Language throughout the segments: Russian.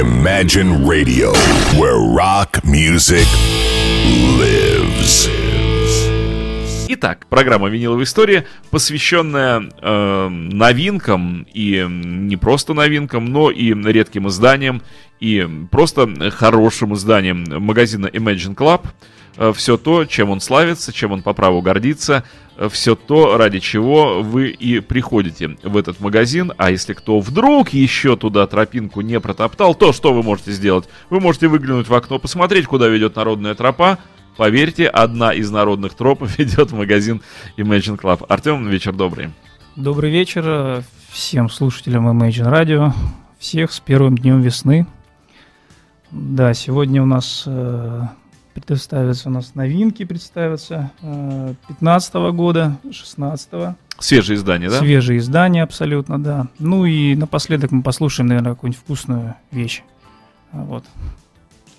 Imagine Radio, where rock music lives. Итак, программа «Виниловая история», посвященная э, новинкам, и не просто новинкам, но и редким изданиям, и просто хорошим изданиям магазина Imagine Club. Э, все то, чем он славится, чем он по праву гордится, э, все то, ради чего вы и приходите в этот магазин. А если кто вдруг еще туда тропинку не протоптал, то что вы можете сделать? Вы можете выглянуть в окно, посмотреть, куда ведет народная тропа, Поверьте, одна из народных троп ведет в магазин Imagine Club. Артем, вечер добрый. Добрый вечер э, всем слушателям Imagine Radio. Всех с первым днем весны. Да, сегодня у нас э, представятся у нас новинки, представятся э, 15 -го года, 16 -го. Свежие издания, да? Свежие издания, абсолютно, да. Ну и напоследок мы послушаем, наверное, какую-нибудь вкусную вещь. Вот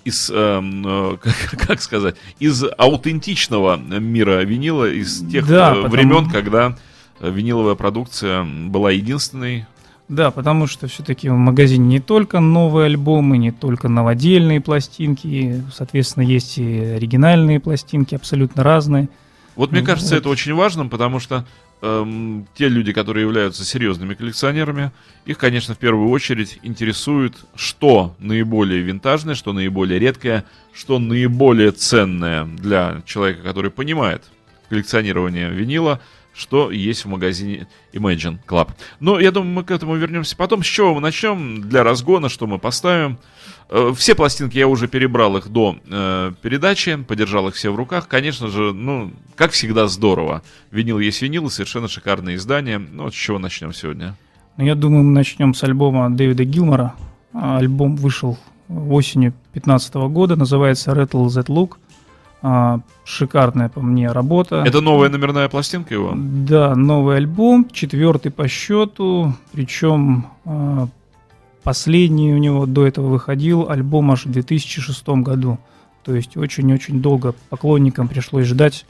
из, э, как, как сказать, из аутентичного мира винила, из тех да, э, времен, потому... когда виниловая продукция была единственной. Да, потому что все-таки в магазине не только новые альбомы, не только новодельные пластинки, соответственно, есть и оригинальные пластинки, абсолютно разные. Вот мне кажется, вот. это очень важным, потому что эм, те люди, которые являются серьезными коллекционерами, их, конечно, в первую очередь интересует, что наиболее винтажное, что наиболее редкое, что наиболее ценное для человека, который понимает коллекционирование винила, что есть в магазине Imagine Club. Но я думаю, мы к этому вернемся потом. С чего мы начнем для разгона, что мы поставим? Э, все пластинки я уже перебрал их до э, передачи, подержал их все в руках. Конечно же, ну, как всегда, здорово. Винил есть винил, совершенно шикарное издание. Ну, вот с чего начнем сегодня? Ну, я думаю, мы начнем с альбома Дэвида Гилмора. Альбом вышел осенью 2015 года, называется Rattle That Look. А, шикарная по мне работа. Это новая номерная пластинка его? Да, новый альбом, четвертый по счету, причем а, Последний у него до этого выходил альбом аж в 2006 году. То есть очень-очень долго поклонникам пришлось ждать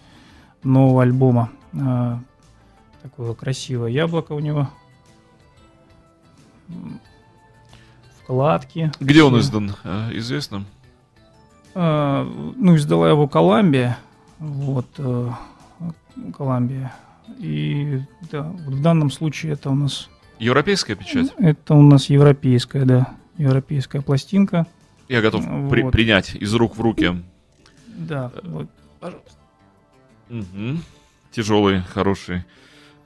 нового альбома. А, такое красивое яблоко у него. Вкладки. Где все. он издан, а, известно? А, ну, издала его Коламбия. Вот, э, Коламбия. И да, в данном случае это у нас Европейская печать? Это у нас европейская, да. Европейская пластинка. Я готов вот. при, принять из рук в руки. Да, вот, пожалуйста. Угу. Тяжелый, хороший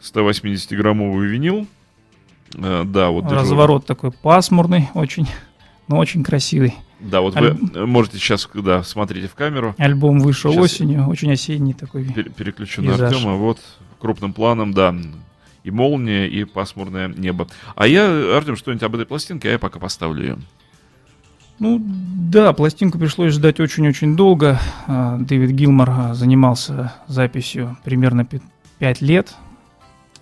180-граммовый винил. Э, да, вот Разворот держу. такой пасмурный, очень, но очень красивый. Да, вот Аль... вы можете сейчас, да, смотрите в камеру. Альбом вышел сейчас осенью, очень осенний такой. Пер- переключу на Артема. Вот крупным планом, да, и молния, и пасмурное небо. А я, Артем, что-нибудь об этой пластинке, а я пока поставлю ее. Ну да, пластинку пришлось ждать очень-очень долго. А, Дэвид Гилмор а, занимался записью примерно 5 лет.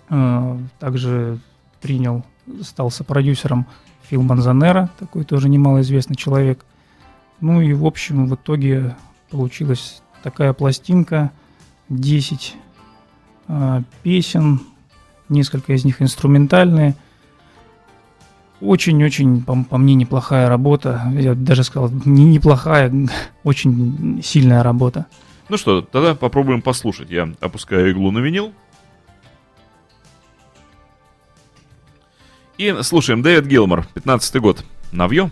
А, также принял, стал сопродюсером Фил Манзанера, такой тоже немалоизвестный человек. Ну и в общем в итоге получилась такая пластинка, 10 песен, несколько из них инструментальные. Очень-очень, по, по мне, неплохая работа. Я даже сказал, не неплохая, очень сильная работа. Ну что, тогда попробуем послушать. Я опускаю иглу на винил. И слушаем Дэвид Гилмор, 15 год. Навье.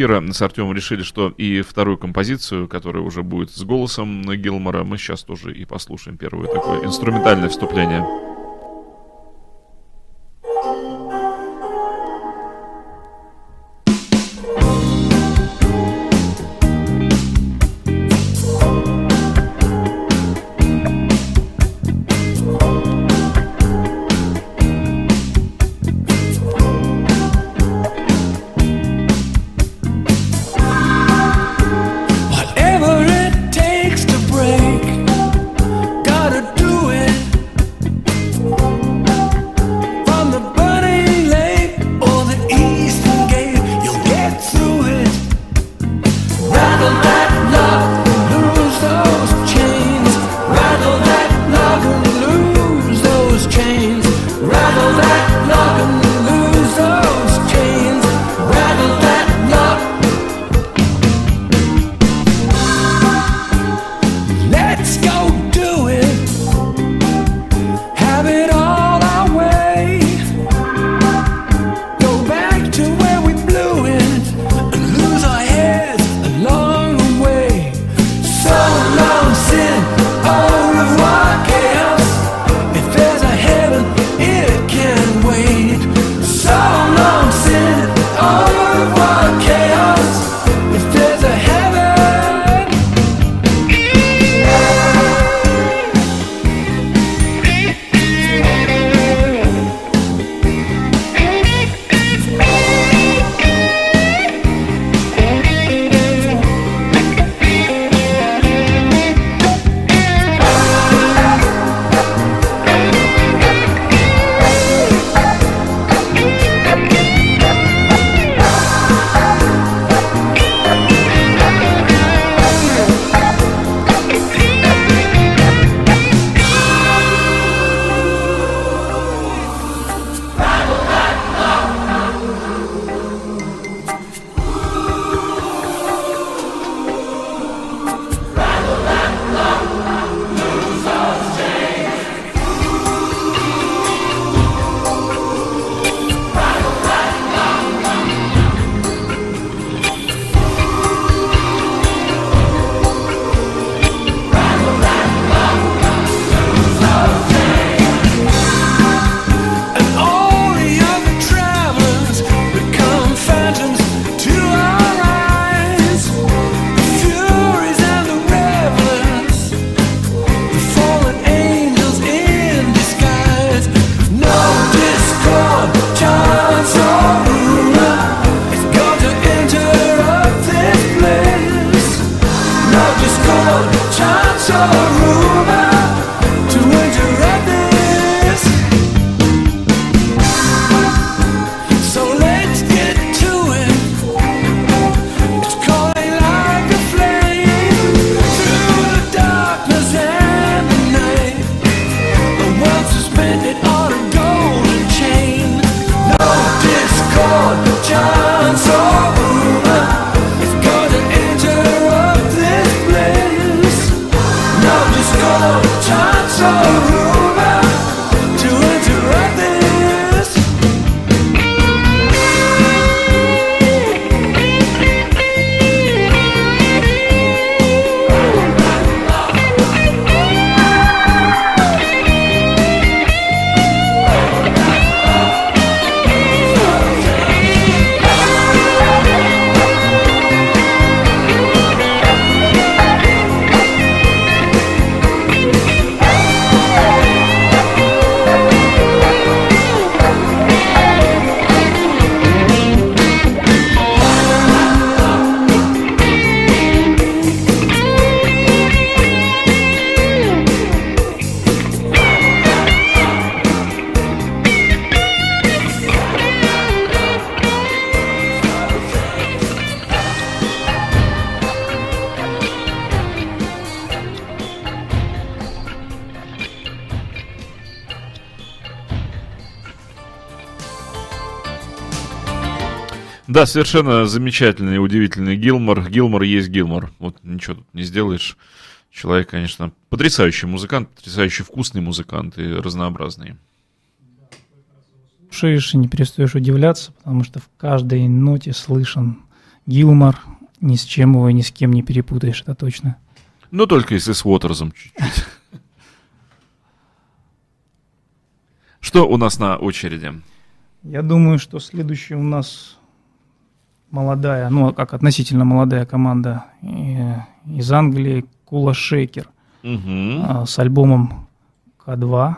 Эфира с Артемом решили, что и вторую композицию, которая уже будет с голосом Гилмора, мы сейчас тоже и послушаем первое такое инструментальное вступление. Да, совершенно замечательный и удивительный Гилмор. Гилмор есть Гилмор. Вот ничего тут не сделаешь. Человек, конечно, потрясающий музыкант, потрясающий вкусный музыкант и разнообразный. слушаешь и не перестаешь удивляться, потому что в каждой ноте слышен Гилмор, ни с чем его ни с кем не перепутаешь, это точно. Но только если с Уотерзом чуть-чуть. Что у нас на очереди? Я думаю, что следующая у нас молодая, ну, как относительно молодая команда э, из Англии, Кула Шейкер, Угу. с альбомом К2.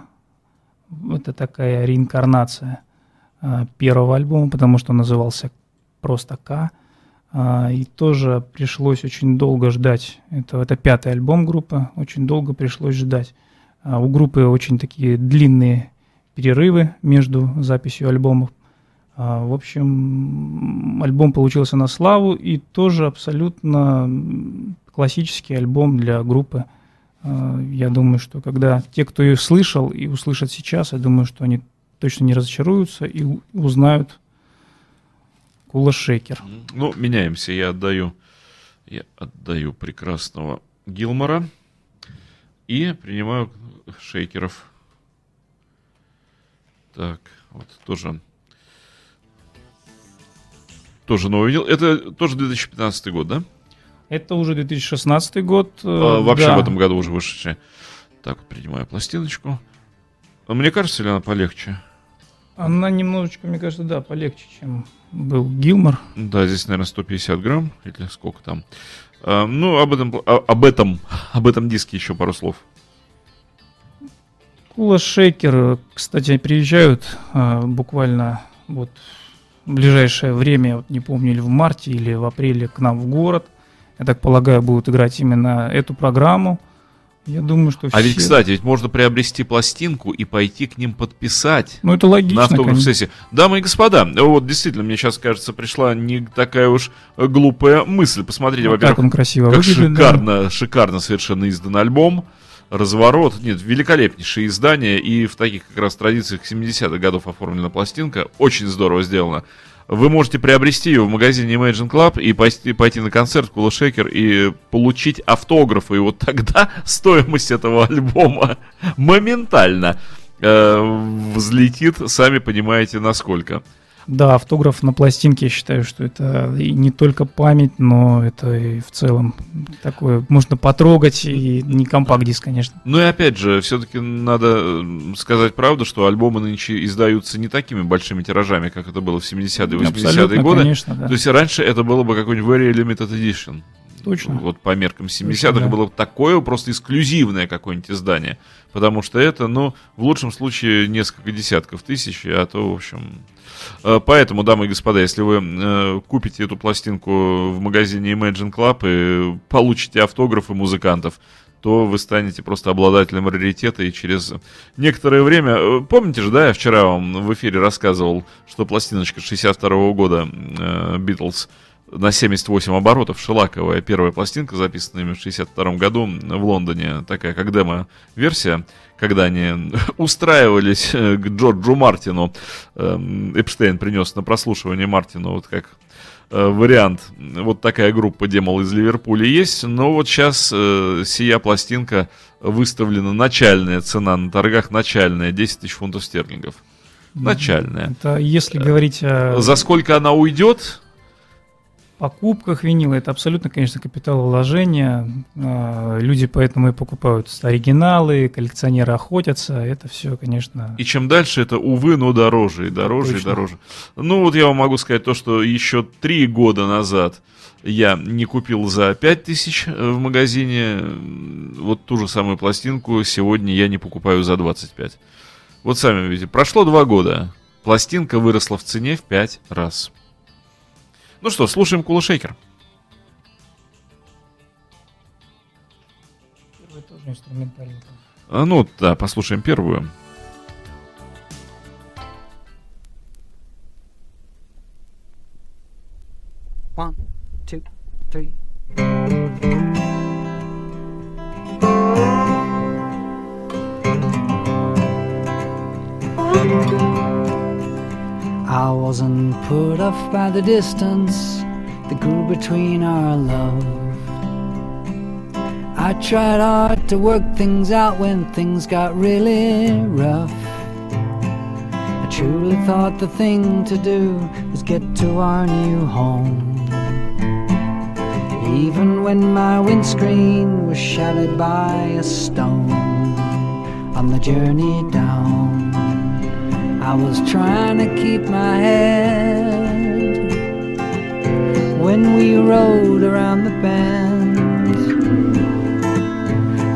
Это такая реинкарнация а, первого альбома, потому что он назывался просто К. А, И тоже пришлось очень долго ждать. Это, это пятый альбом группы. Очень долго пришлось ждать. А, У группы очень такие длинные перерывы между записью альбомов. А, В общем, альбом получился на славу и тоже абсолютно классический альбом для группы. А, Я думаю, что когда те, кто ее слышал и услышат сейчас, я думаю, что они точно не разочаруются и узнают Кула Шейкер. Ну, меняемся. Я отдаю, я отдаю прекрасного Гилмора и принимаю шейкеров. Так, вот тоже. Тоже новый видел. Это тоже 2015 год, да? Это уже 2016 год. э, А, вообще да. в этом году уже вышедшая. Так, вот принимаю пластиночку. А Мне кажется, или она полегче? Она немножечко, мне кажется, да, полегче, чем был Гилмор. Да, здесь, наверное, 150 грамм, или сколько там. А, ну, об этом, а- об этом, об этом диске еще пару слов. Кула Шейкер, кстати, приезжают э, буквально вот в ближайшее время, вот не помню, или в марте, или в апреле к нам в город. Я так полагаю, будут играть именно эту программу. Я думаю, что А ведь, все- кстати, ведь можно приобрести пластинку и пойти к ним подписать. Ну, это на логично, конечно. автограф-сессии. Дамы и господа, вот действительно, мне сейчас кажется, пришла не такая уж глупая мысль. Посмотрите, Вот во-первых, как он красиво как выглядит. да. шикарно, шикарно совершенно издан альбом. Разворот, нет, великолепнейшее издание, и в таких как раз традициях 70-х годов оформлена пластинка, очень здорово сделано. Вы можете приобрести ее в магазине Imagine Club и пойти, пойти на концерт Кула Шейкер и получить автографы, и вот тогда стоимость этого альбома моментально э, взлетит, сами понимаете, насколько. Да, автограф на пластинке, я считаю, что это и не только память, но это и в целом такое можно потрогать, и не компакт-диск, конечно. Ну и опять же, все-таки надо сказать правду, что альбомы нынче издаются не такими большими тиражами, как это было в 70-е и 80-е Абсолютно, годы. конечно, да. То есть раньше это было бы какой-нибудь Very Limited Edition. Точно. Вот по меркам 70-х да. было бы такое просто эксклюзивное какое-нибудь издание. Потому что это, ну, в лучшем случае несколько десятков тысяч, а то, в общем... Э, Поэтому, дамы и господа, если вы э, купите эту пластинку в магазине Imagine Club и получите автографы музыкантов, то вы станете просто обладателем раритета, и через некоторое время... э, Помните же, да, я вчера вам в эфире рассказывал, что пластиночка 62 года э, Beatles на 78 оборотов, шелаковая первая пластинка, записанная в 62 году в Лондоне, такая как демо-версия, когда они устраивались э, к Джорджу Мартину. Эм, Эпштейн принес на прослушивание Мартину вот как э, вариант. Вот такая группа демол из Ливерпуля есть, но вот сейчас э, сия пластинка выставлена начальная цена на торгах, начальная, 10 тысяч фунтов стерлингов. Начальная. Это если говорить о За сколько она уйдет, покупках винила, это абсолютно, конечно, капиталовложение. А, Люди поэтому и покупают оригиналы, коллекционеры охотятся. Это все, конечно, И чем дальше, это, увы, но дороже и дороже и Точно. дороже. Ну, вот я вам могу сказать то, что еще три года назад я не купил за 5000 э, в магазине вот ту же самую пластинку, сегодня я не покупаю за 25. Вот сами видите, прошло два года, пластинка выросла в цене в 5 раз. Ну что, слушаем Кула Шейкер. это тоже инструментальный. А, ну, да, послушаем первую. One, two, three. I wasn't put off by the distance that grew between our love. I tried hard to work things out when things got really rough. I truly thought the thing to do was get to our new home. Even when my windscreen was shattered by a stone on the journey down, I was trying to keep my head when we rode around the bend.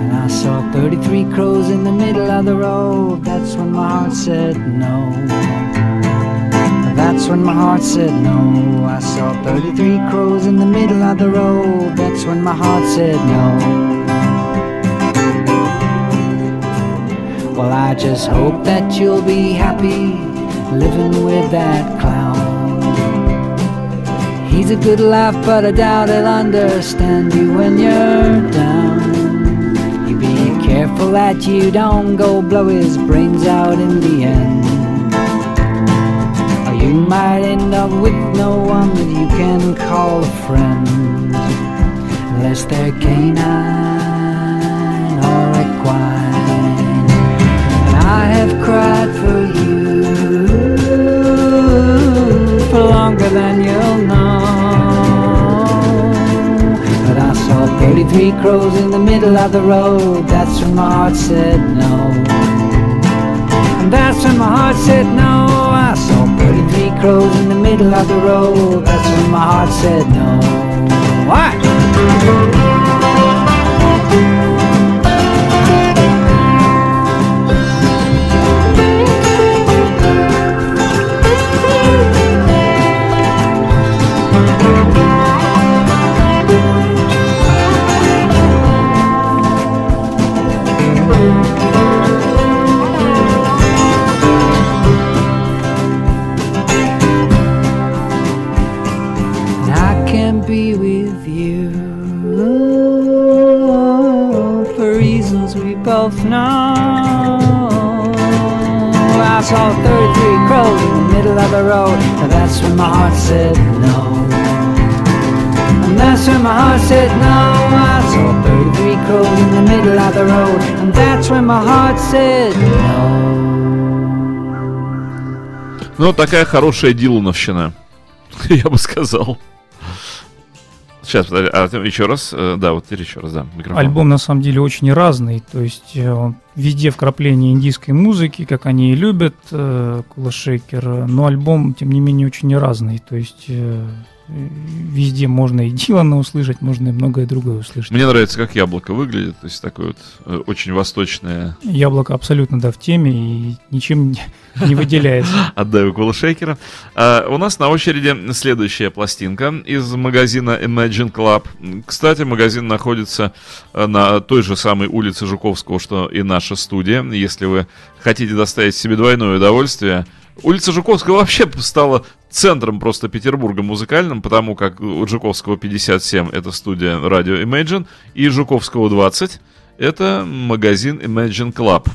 And I saw 33 crows in the middle of the road. That's when my heart said no. That's when my heart said no. I saw 33 crows in the middle of the road. That's when my heart said no. Well, I just hope that you'll be happy living with that clown. He's a good laugh, but I doubt he'll understand you when you're down. You be careful that you don't go blow his brains out in the end. Or you might end up with no one that you can call a friend. Unless they're canine have cried for you for longer than you'll know. But I saw 33 crows in the middle of the road. That's when my heart said no. And that's when my heart said no. I saw 33 crows in the middle of the road. That's when my heart said no. Why? Middle of the road, and that's when my heart said no. And that's when my heart said no. I saw 33 crows in the middle of the road, and that's when my heart said no. Ну, такая хорошая Дилановщина, я бы сказал. Сейчас, а еще раз, э, да, вот теперь еще раз, да, микрофон. Альбом на самом деле очень разный, то есть э, везде вкрапление индийской музыки, как они и любят, э, Кула Шейкер, но альбом, тем не менее, очень разный, то есть везде можно и Дилана услышать, можно и многое другое услышать. Мне нравится, как яблоко выглядит, то есть такое вот э, очень восточное Яблоко абсолютно, да, в теме и ничем не- выделяется. Отдаю Кула Шейкера. А, у нас на очереди следующая пластинка из магазина Imagine Club. Кстати, магазин находится э, на той же самой улице Жуковского, что и наша студия. Если вы хотите доставить себе двойное удовольствие, улица Жуковского вообще стала центром просто Петербурга музыкальным, потому как у Жуковского 57 это студия радио Imagine, и Жуковского 20 это магазин Imagine Club.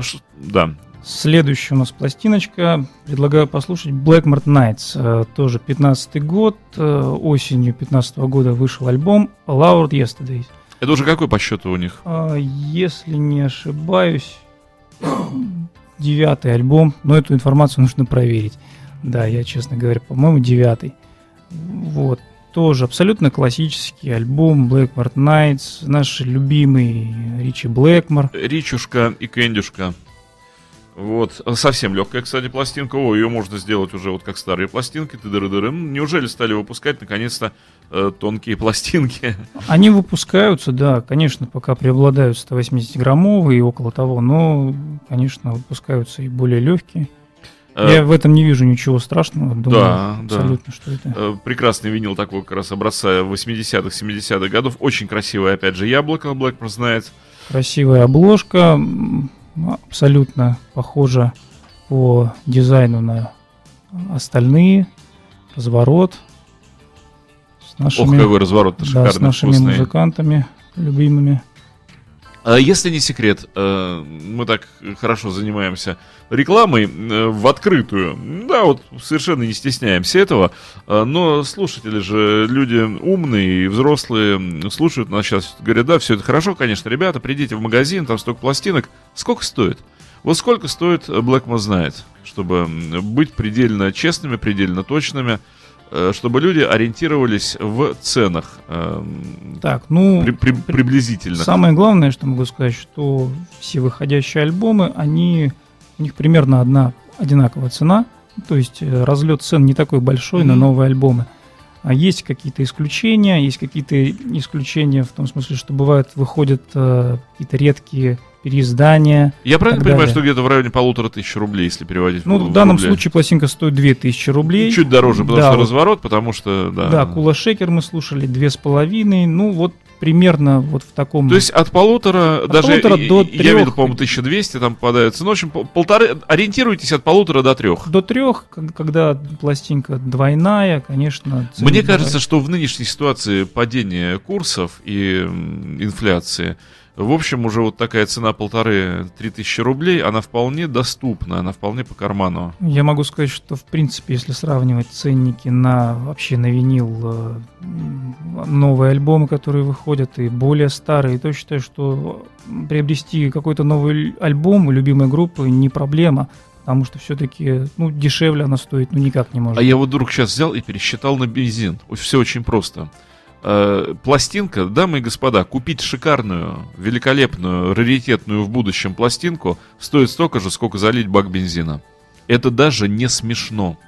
Ш- Да, Следующая у нас пластиночка. Предлагаю послушать Blackmart Nights. Э, Тоже 15 год. Э, Осенью 15 года вышел альбом Loud Yesterdays. Это уже какой по счету у них? А, Если не ошибаюсь, девятый альбом, но эту информацию нужно проверить. Да, я, честно говоря, по-моему, девятый. Вот. Тоже абсолютно классический альбом Blackmart Nights, наш любимый Ричи Блэкмор. Ричушка и Кэндюшка. Вот. Совсем легкая, кстати, пластинка. О, ее можно сделать уже вот как старые пластинки. ты Неужели стали выпускать, наконец-то, э, тонкие пластинки? Они выпускаются, да, конечно, пока преобладают 180-граммовые и около того, но, конечно, выпускаются и более легкие. Э, Я в этом не вижу ничего страшного. Думаю, Да, да. абсолютно, что это. э, Прекрасный винил такой как раз образца 80-х, 70-х годов. Очень красивое, опять же, яблоко Blackmore знает. Красивая обложка, абсолютно похожа по дизайну на остальные. Разворот с Ох, нашими, какой разворот да, с шикарный, нашими вкусный. музыкантами любимыми. А Если не секрет, э, мы так хорошо занимаемся рекламой э, в открытую. Да, вот совершенно не стесняемся этого. Э, Но слушатели же люди умные и взрослые слушают нас сейчас. Говорят, да, все это хорошо, конечно, ребята, придите в магазин, там столько пластинок. Сколько стоит? Вот сколько стоит Blackmo знает, чтобы быть предельно честными, предельно точными, чтобы люди ориентировались в ценах. Эм, так, ну, при, при, приблизительно. Самое главное, что могу сказать, что все выходящие альбомы, они, у них примерно одна одинаковая цена, то есть э, разлет цен не такой большой mm-hmm. на новые альбомы. А есть какие-то исключения, есть какие-то исключения в том смысле, что бывают, выходят э, какие-то редкие переиздания. Я правильно понимаю, далее. что где-то в районе полутора тысяч рублей, если переводить Ну, в, в данном рублей. случае пластинка стоит две тысячи рублей. Чуть дороже, потому да, что вот, разворот, потому что, да. Да, Кула Шекер мы слушали, две с половиной. Ну, вот примерно вот в таком... То есть от полутора, от даже полутора до я, трех... видел, по-моему, 1200 там попадается. Ну, в общем, полторы, ориентируйтесь от полутора до трех. До трех, когда пластинка двойная, конечно... Мне кажется, что в нынешней ситуации падения курсов и инфляции в общем, уже вот такая цена полторы-три тысячи рублей, она вполне доступна, она вполне по карману. Я могу сказать, что в принципе, если сравнивать ценники на вообще на винил, э, новые альбомы, которые выходят, и более старые, то считаю, что приобрести какой-то новый альбом любимой группы не проблема. Потому что все-таки, ну, дешевле она стоит, ну, никак не может. А я вот вдруг сейчас взял и пересчитал на бензин. Все очень просто э, пластинка, дамы и господа, купить шикарную, великолепную, раритетную в будущем пластинку стоит столько же, сколько залить бак бензина. Это даже не смешно.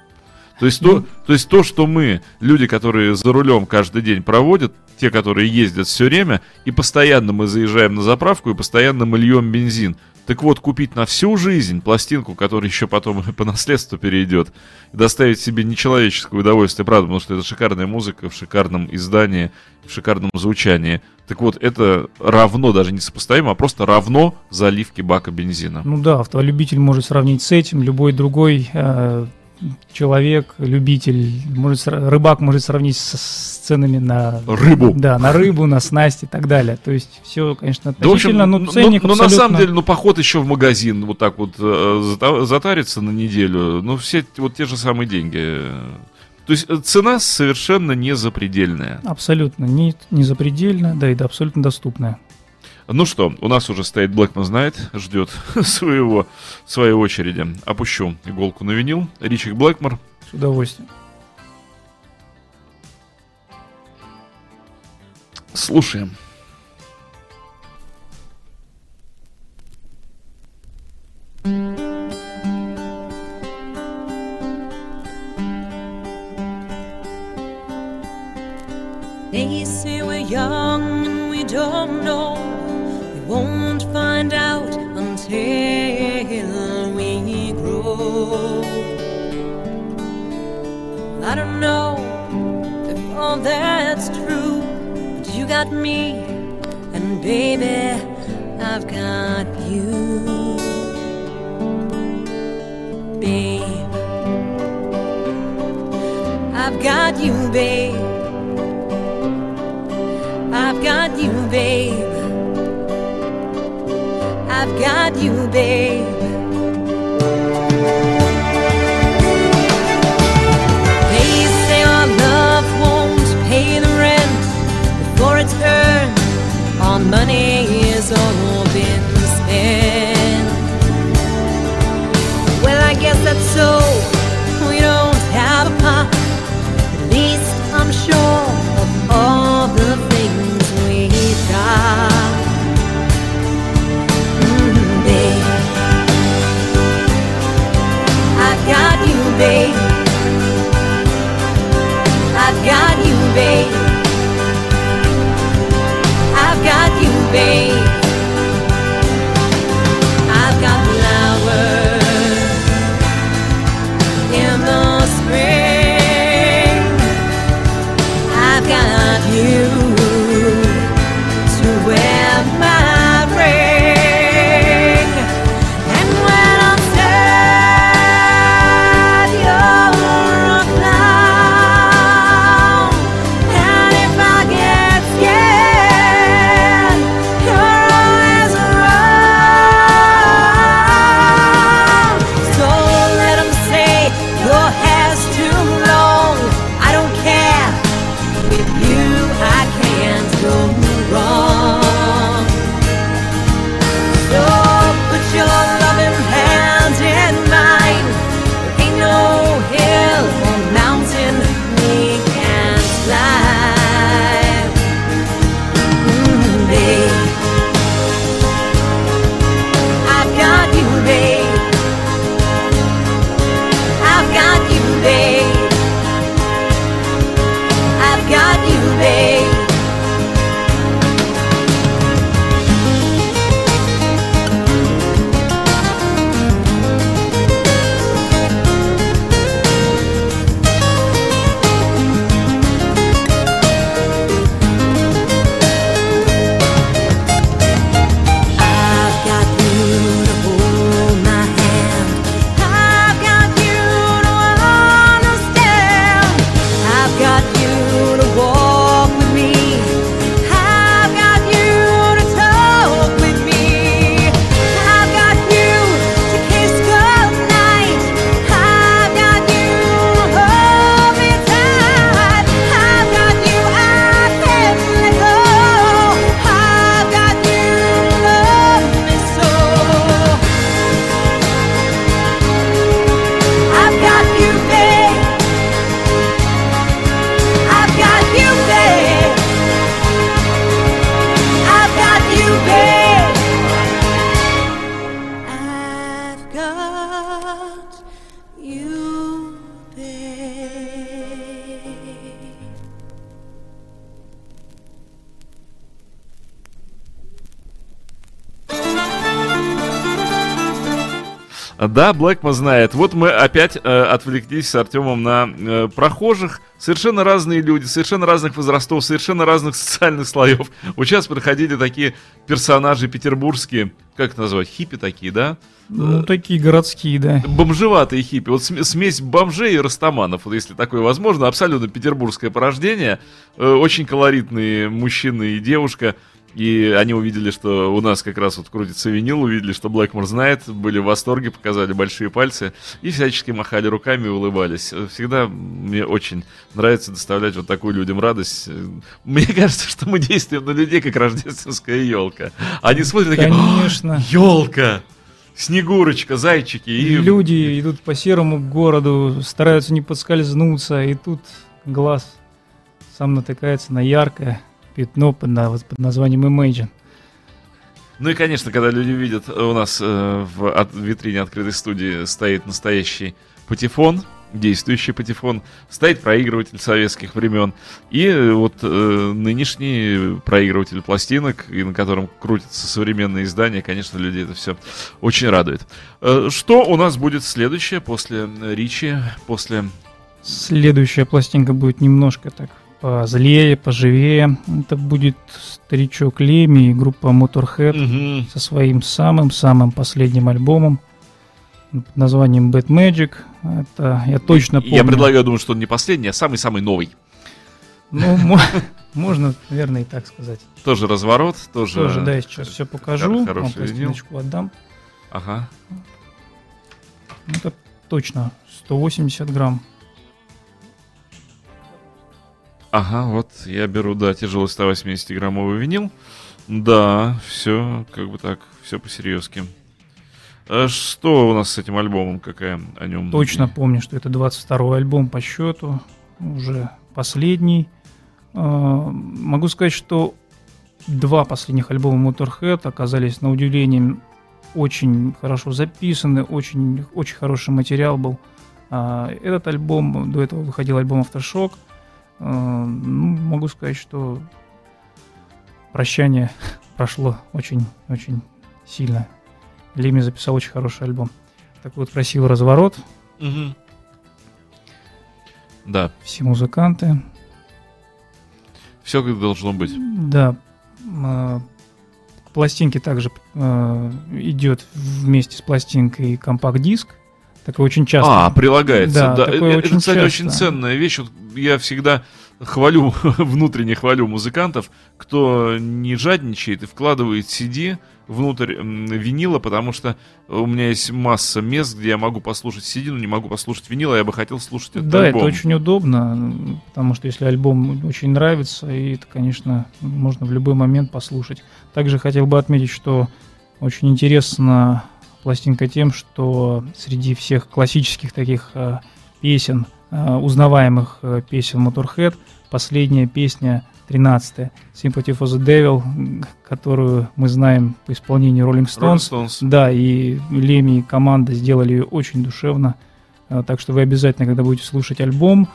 То есть, то, то есть то, что мы, люди, которые за рулем каждый день проводят, те, которые ездят все время, и постоянно мы заезжаем на заправку, и постоянно мы льем бензин. Так вот, купить на всю жизнь пластинку, которая еще потом по наследству перейдет, и доставить себе нечеловеческое удовольствие, правда, потому что это шикарная музыка в шикарном издании, в шикарном звучании. Так вот, это равно, даже не сопоставимо, а просто равно заливке бака бензина. Ну да, автолюбитель может сравнить с этим, любой другой э, человек, любитель, может, рыбак может сравнить с, с ценами на рыбу. Да, на рыбу, на снасти и так далее. То есть все, конечно, относительно, да, в общем, но ценник но, но на самом деле, ну, поход еще в магазин вот так вот э, затариться на неделю, ну, все вот те же самые деньги. То есть э, цена совершенно не запредельная. Абсолютно не, не запредельная, да, и да, абсолютно доступная. Ну что, у нас уже стоит Blackman знает, ждет своего, своей очереди. Опущу иголку на винил. Ричик Блэкмор. С удовольствием. Слушаем. Да, Блэкман знает. Вот мы опять э, отвлеклись с Артемом на э, прохожих. Совершенно разные люди, совершенно разных возрастов, совершенно разных социальных слоев. Вот сейчас проходили такие персонажи петербургские, как это назвать, хиппи такие, да? Ну, такие городские, да. Бомжеватые хиппи. Вот см- смесь бомжей и растаманов, вот если такое возможно. Абсолютно петербургское порождение. Э, очень колоритные мужчина и девушка. И они увидели, что у нас как раз вот крутится винил, увидели, что Блэкмор знает, были в восторге, показали большие пальцы и всячески махали руками и улыбались. Всегда мне очень нравится доставлять вот такую людям радость. Мне кажется, что мы действуем на людей, как рождественская елка. Они смотрят такие, Конечно. елка! Снегурочка, зайчики. И... Люди идут по серому городу, стараются не подскользнуться, и тут глаз сам натыкается на яркое пятно под, под названием Imagine. Ну и, конечно, когда люди видят, у нас э, в от- витрине открытой студии стоит настоящий патефон, действующий патефон, стоит проигрыватель советских времен, и э, вот э, нынешний проигрыватель пластинок, и на котором крутятся современные издания, конечно, людей это все очень радует. Э, что у нас будет следующее после э, Ричи, после... Следующая пластинка будет немножко так позлее, поживее. Это будет старичок Леми и группа Motorhead Мгм. со своим самым-самым последним альбомом под названием Bad Magic. Это я точно помню. Я предлагаю, думаю, что он не последний, а самый-самый новый. Ну, мо- можно, наверное, и так сказать. Тоже разворот, тоже... Тоже, да, я сейчас все покажу. Вам пластиночку отдам. Ага. Это точно 180 грамм. Ага, вот я беру, да, тяжелый 180-граммовый винил. Да, все, как бы так, все по-серьезки. А что у нас с этим альбомом, какая о нем? Точно помню, что это 22 альбом по счету, уже последний. А, Могу сказать, что два последних альбома Motorhead оказались, на удивление, очень хорошо записаны, очень, очень хороший материал был. А, Этот альбом, до этого выходил альбом Aftershock. А, ну, Могу сказать, что прощание прошло очень-очень сильно. Леми записал очень хороший альбом. Такой вот красивый разворот. Мгм. Да, Все музыканты. все как должно быть. Да. К пластинке также а, идет вместе с пластинкой компакт-диск. Такой очень часто. А, прилагается. Да, Да, такое Э, очень это, кстати, часто. очень ценная вещь. Вот я всегда хвалю, внутренне хвалю музыкантов, кто не жадничает и вкладывает CD внутрь винила, потому что у меня есть масса мест, где я могу послушать CD, но не могу послушать винил, а я бы хотел слушать этот Да, альбом. это очень удобно, потому что если альбом очень нравится, и это, конечно, можно в любой момент послушать. Также хотел бы отметить, что очень интересна пластинка тем, что среди всех классических таких э, песен, э, узнаваемых э, песен Motorhead, последняя песня 13 Sympathy for the Devil, которую мы знаем по исполнению Rolling Rolling Stones. Stones. Да, и Леми и команда сделали ее очень душевно. А, Так что вы обязательно, когда будете слушать альбом,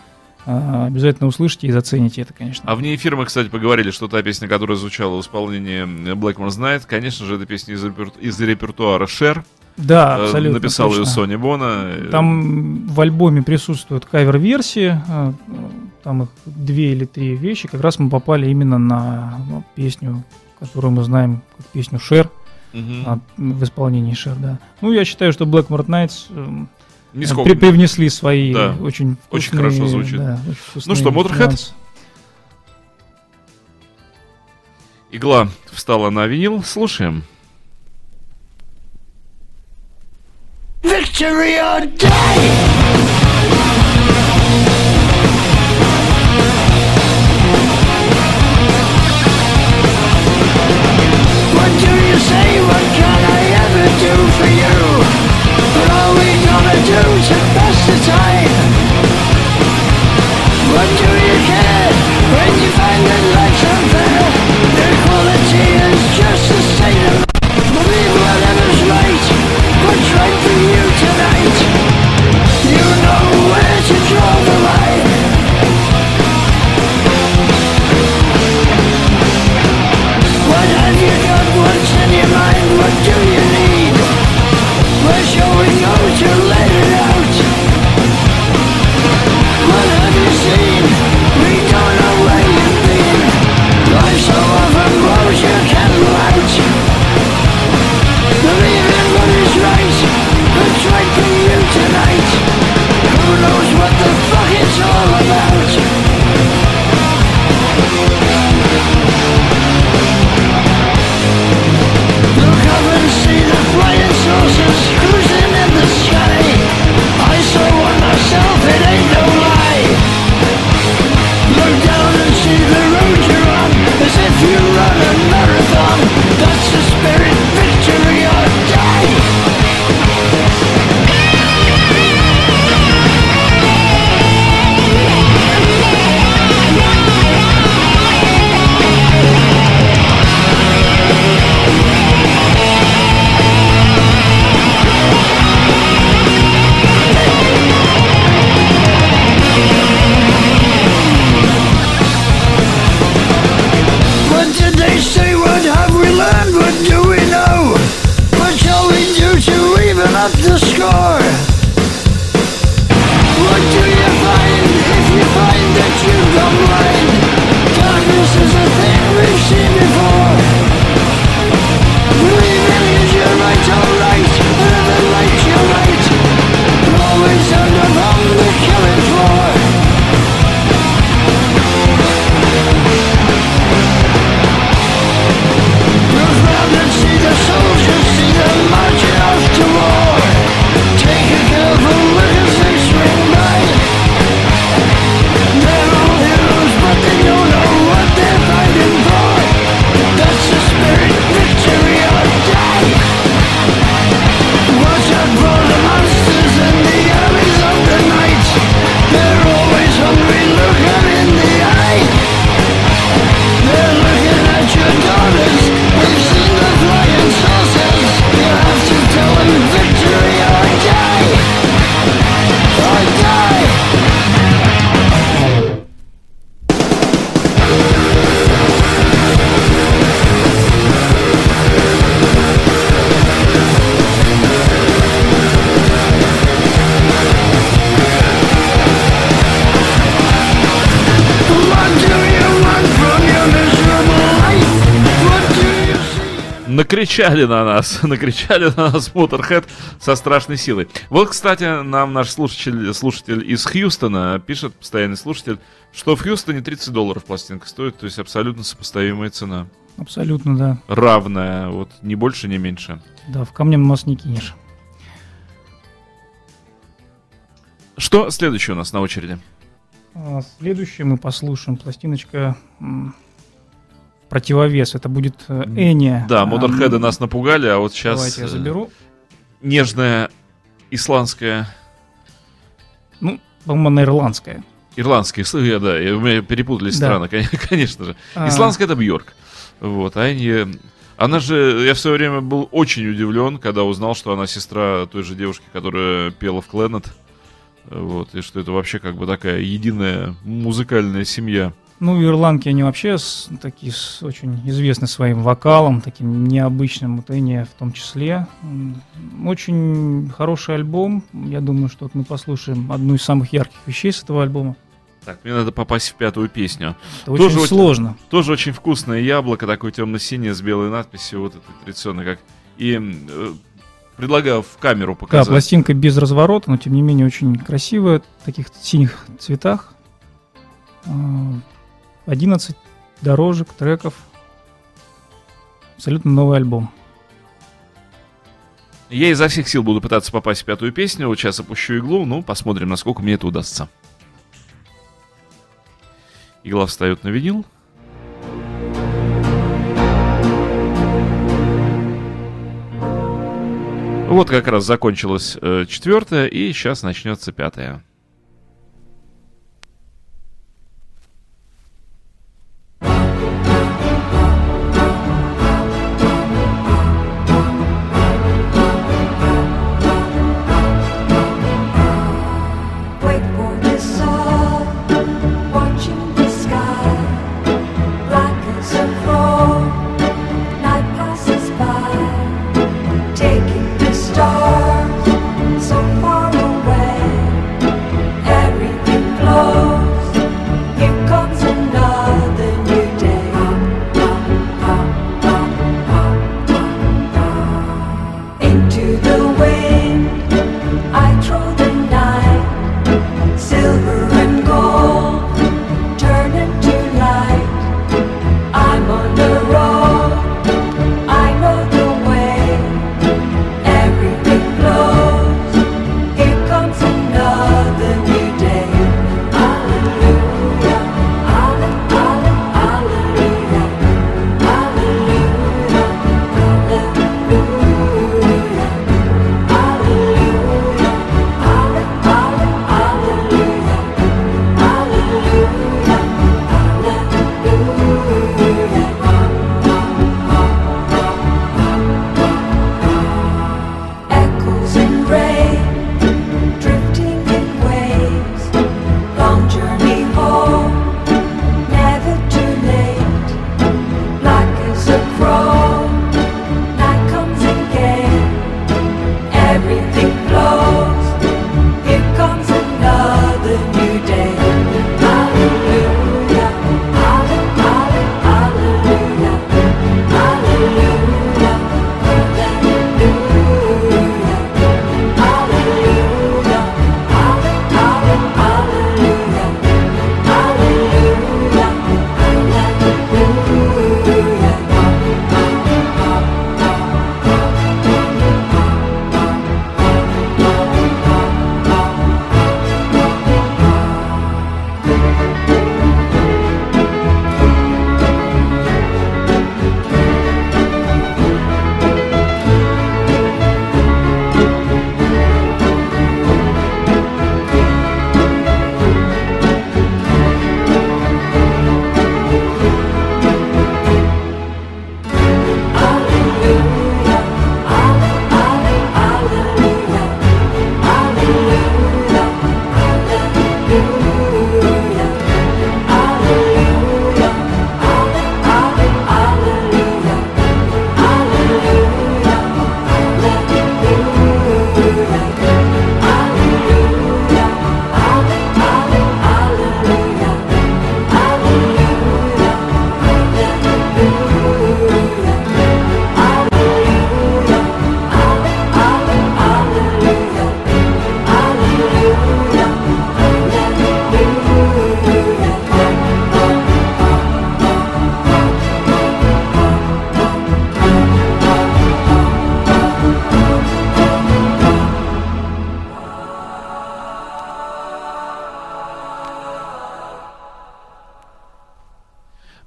обязательно услышите и зацените это, конечно. А вне эфира мы, кстати, поговорили, что та песня, которая звучала в исполнении Blackmore's Night, конечно же, это песня из, репер- из репертуара Шер. Да, Э, абсолютно. Написал ее точно. Сони Бона. Там в альбоме присутствуют кавер-версии, а, там их две или три вещи. Как раз мы попали именно на ну, песню, которую мы знаем как песню Шер, Мгм. а, в исполнении Шер, да. Ну, я считаю, что Blackmore Nights эм, Нисколько. при- привнесли свои Да, очень очень вкусные, хорошо звучит. да, очень вкусные что, Motorhead? Игла встала на винил. Слушаем. Victory or die! choose your best design накричали на нас, накричали на нас Motorhead со страшной силой. Вот, кстати, нам наш слушатель, слушатель из Хьюстона пишет, постоянный слушатель, что в Хьюстоне 30 долларов пластинка стоит, то есть абсолютно сопоставимая цена. Абсолютно, да. Равная, вот ни больше, ни меньше. Да, в камнем нос не кинешь. Что следующее у нас на очереди? А, Следующее мы послушаем пластиночка противовес. Это будет э, Эния. Да, А, Motorhead м, нас напугали, а вот сейчас Давайте я заберу. нежная исландская Ну, по-моему, она ирландская. Ирландские, я, да, я- у меня перепутались Да. страны, кон- конечно же. А, Исландская это Бьорк. Вот, а они... Она же, я в свое время был очень удивлен, когда узнал, что она сестра той же девушки, которая пела в Кленет. Вот, и что это вообще как бы такая единая музыкальная семья. Ну, ирландки, они вообще с- такие с- очень известны своим вокалом, таким необычным, вот Эния в том числе. Очень хороший альбом. Я думаю, что вот мы послушаем одну из самых ярких вещей с этого альбома. Так, мне надо попасть в пятую песню. Это Тоже очень очень- сложно. Тоже очень вкусное яблоко, такое темно-синее с белой надписью, вот это традиционно как. И э, предлагаю в камеру Да, показать. пластинка без разворота, но тем не менее очень красивая, в таких синих цветах. А, 11 дорожек, треков. Абсолютно новый альбом. Я изо всех сил буду пытаться попасть в пятую песню. Вот сейчас опущу иглу, ну, посмотрим, насколько мне это удастся. Игла встает на винил. Вот как раз закончилась э, четвертая, и сейчас начнется пятая.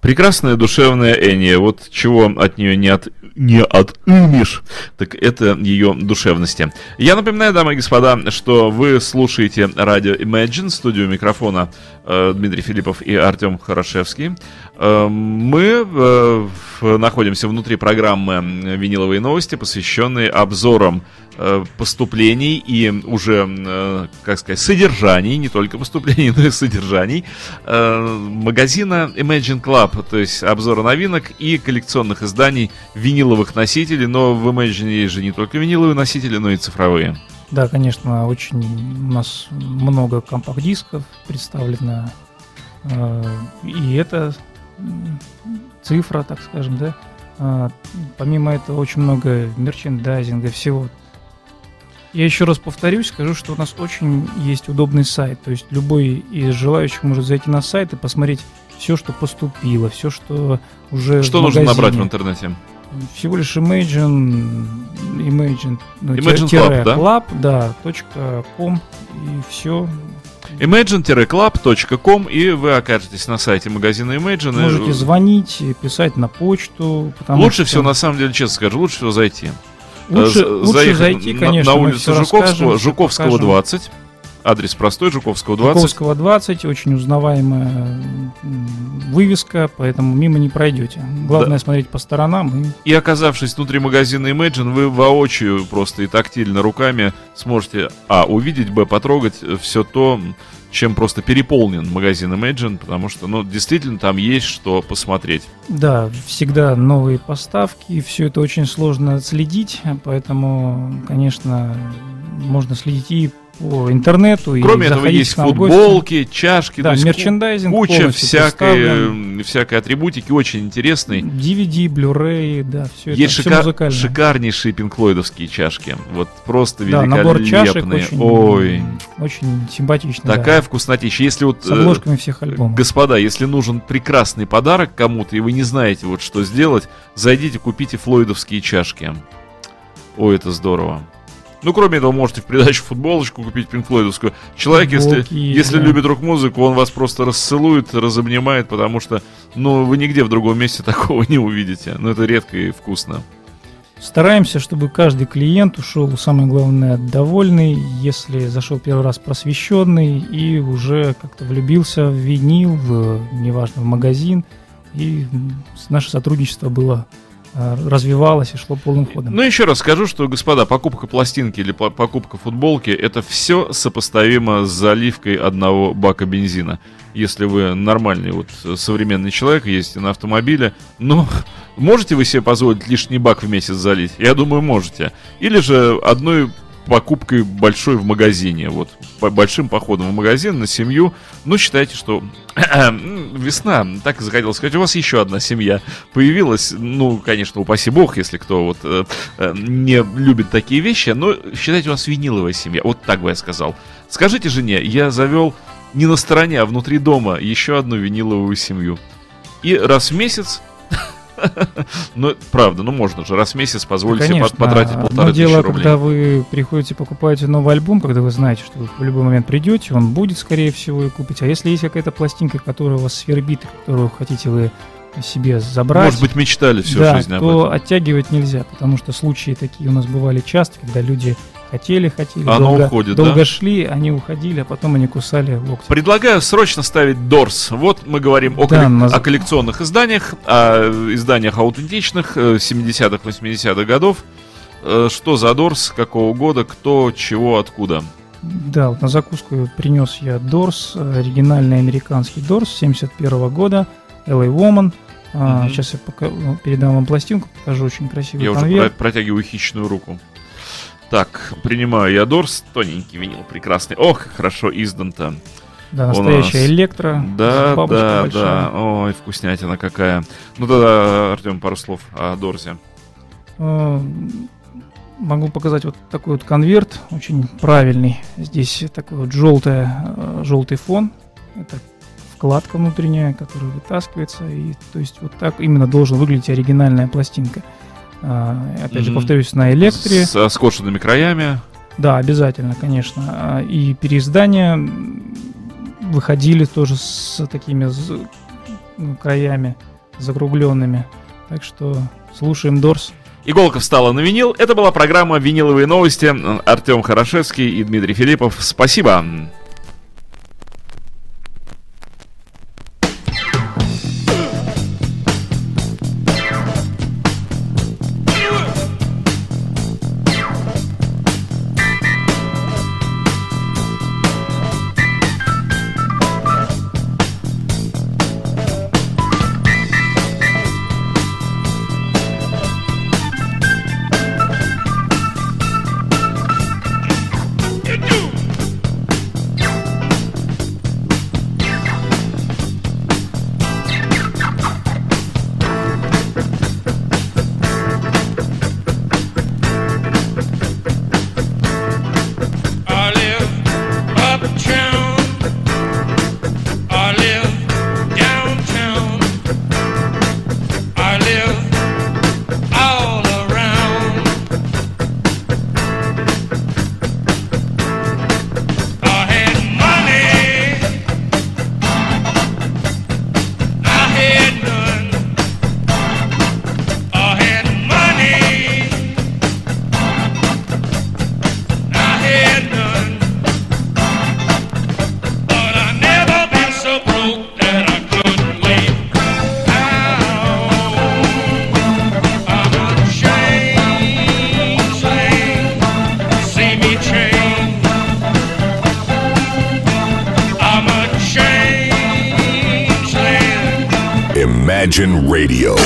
Прекрасная душевная Эния. Вот чего от нее не, от, не отымешь, так это ее душевности. Я напоминаю, дамы и господа, что вы слушаете радио Imagine, студию микрофона э, Дмитрий Филиппов и Артем Хорошевский. Э, мы э, находимся внутри программы «Виниловые новости», посвященные обзорам поступлений и уже, э, как сказать, содержаний, не только поступлений, но и содержаний э, магазина Imagine Club, то есть обзора новинок и коллекционных изданий виниловых носителей, но в Imagine есть же не только виниловые носители, но и цифровые. Да, конечно, очень у нас много компакт-дисков представлено. э, И это цифра, так скажем, да. Помимо этого очень много мерчендайзинга, всего. Я еще раз повторюсь, скажу, что у нас очень есть удобный сайт. То есть любой из желающих может зайти на сайт и посмотреть все, что поступило, все, что уже Что нужно набрать в интернете? Всего лишь Imagine, Imagine, ну, Imagine тире Club, да? Club, да, точка .com и все. imagine-club.com и вы окажетесь на сайте магазина Imagine. Можете звонить, писать на почту. Лучше что всего, на самом деле, честно скажу, лучше всего зайти. Лучше, Э, лучше зайти, на- конечно. На, улицу Жуковского, Жуковского покажем. 20. Адрес простой, Жуковского 20. Жуковского 20, очень узнаваемая вывеска, поэтому мимо не пройдете. Главное смотреть по сторонам и И оказавшись внутри магазина Imagine, вы воочию просто и тактильно руками сможете, а, увидеть, б, потрогать все то, чем просто переполнен магазин Imagine, потому что, ну, действительно, там есть что посмотреть. Да, всегда новые поставки, все это очень сложно отследить, поэтому, конечно, можно следить и интернету, и Кроме этого, заходить есть футболки, чашки, Да, есть мерчендайзинг куча всякой, э, всякой атрибутики, очень интересной. DVD, Blu-ray, да, все это, Есть шика- шикарнейшие пинклойдовские чашки. Вот просто Да, набор чашек великолепные. очень, Ой, очень симпатичный. да, такая вкуснотища. Если вот... с э, обложками всех альбомов. Господа, если нужен прекрасный подарок кому-то, и вы не знаете вот что сделать, зайдите, купите флойдовские чашки. Ой, это здорово. Ну, кроме этого, можете в придачу футболочку купить пинфлойдовскую. Человек, если, Футболки если да. любит рок-музыку, он вас просто расцелует, разобнимает, потому что, ну, вы нигде в другом месте такого не увидите. Ну, это редко и вкусно. Стараемся, чтобы каждый клиент ушел, самое главное, довольный, если зашел первый раз просвещенный и уже как-то влюбился в винил, в, неважно, в магазин, и наше сотрудничество было развивалось и шло полным ходом. Ну, еще раз скажу, что, господа, покупка пластинки или по- покупка футболки это все сопоставимо с заливкой одного бака бензина. Если вы нормальный вот э, современный человек, ездите на автомобиле, ну, можете вы себе позволить лишний бак в месяц залить? Я думаю, можете. Или же одной покупкой большой в магазине, вот, по- большим походом в магазин на семью, ну, считайте, что весна, так и захотелось сказать, у вас еще одна семья появилась, ну, конечно, упаси бог, если кто вот э, э, не любит такие вещи, но считайте, у вас виниловая семья, вот так бы я сказал. Скажите жене, я завел не на стороне, а внутри дома еще одну виниловую семью. И раз в месяц, ну, правда, ну можно же раз в месяц позволить себе потратить одно полторы дело, тысячи рублей. когда вы приходите, покупаете новый альбом, когда вы знаете, что вы в любой момент придете, он будет, скорее всего, и купить. А если есть какая-то пластинка, которая у вас свербит, которую хотите вы себе забрать, Может быть, мечтали всю да, жизнь об то этом. оттягивать нельзя, потому что случаи такие у нас бывали часто, когда люди хотели, хотели, Оно долго, уходит, долго да? шли, они уходили, а потом они кусали локти. Предлагаю срочно ставить Дорс. Вот мы говорим о, Да, коллек- наз- о коллекционных изданиях, о изданиях аутентичных э, 70-х, 80-х годов. Э, Что за Дорс, какого года, кто, чего, откуда. Да, вот на закуску принес я Дорс, оригинальный американский Дорс 71 года, LA Woman. А, Мгм. Сейчас я пока, ну, передам вам пластинку, покажу очень красивый Я уже конверт. протягиваю хищную руку. Так, принимаю я Дорс. Тоненький винил, прекрасный. Ох, как хорошо издан-то. Да, настоящая нас. электро. Да, да, большая. да. Ой, вкуснятина какая. Ну тогда, Артем, пару слов о Дорзе. Э, Могу показать вот такой вот конверт, очень правильный. Здесь такой вот желтый, желтый фон. Это вкладка внутренняя, которая вытаскивается. И, то есть вот так именно должен выглядеть оригинальная пластинка. А, опять же, Мгм. повторюсь, на электре. С скошенными краями. Да, обязательно, конечно. А, И переиздания выходили тоже с такими ну, краями. закругленными. Так что слушаем Дорс. Иголка встала на винил. Это была программа «Виниловые новости». Артем Хорошевский и Дмитрий Филиппов. Спасибо. Radio,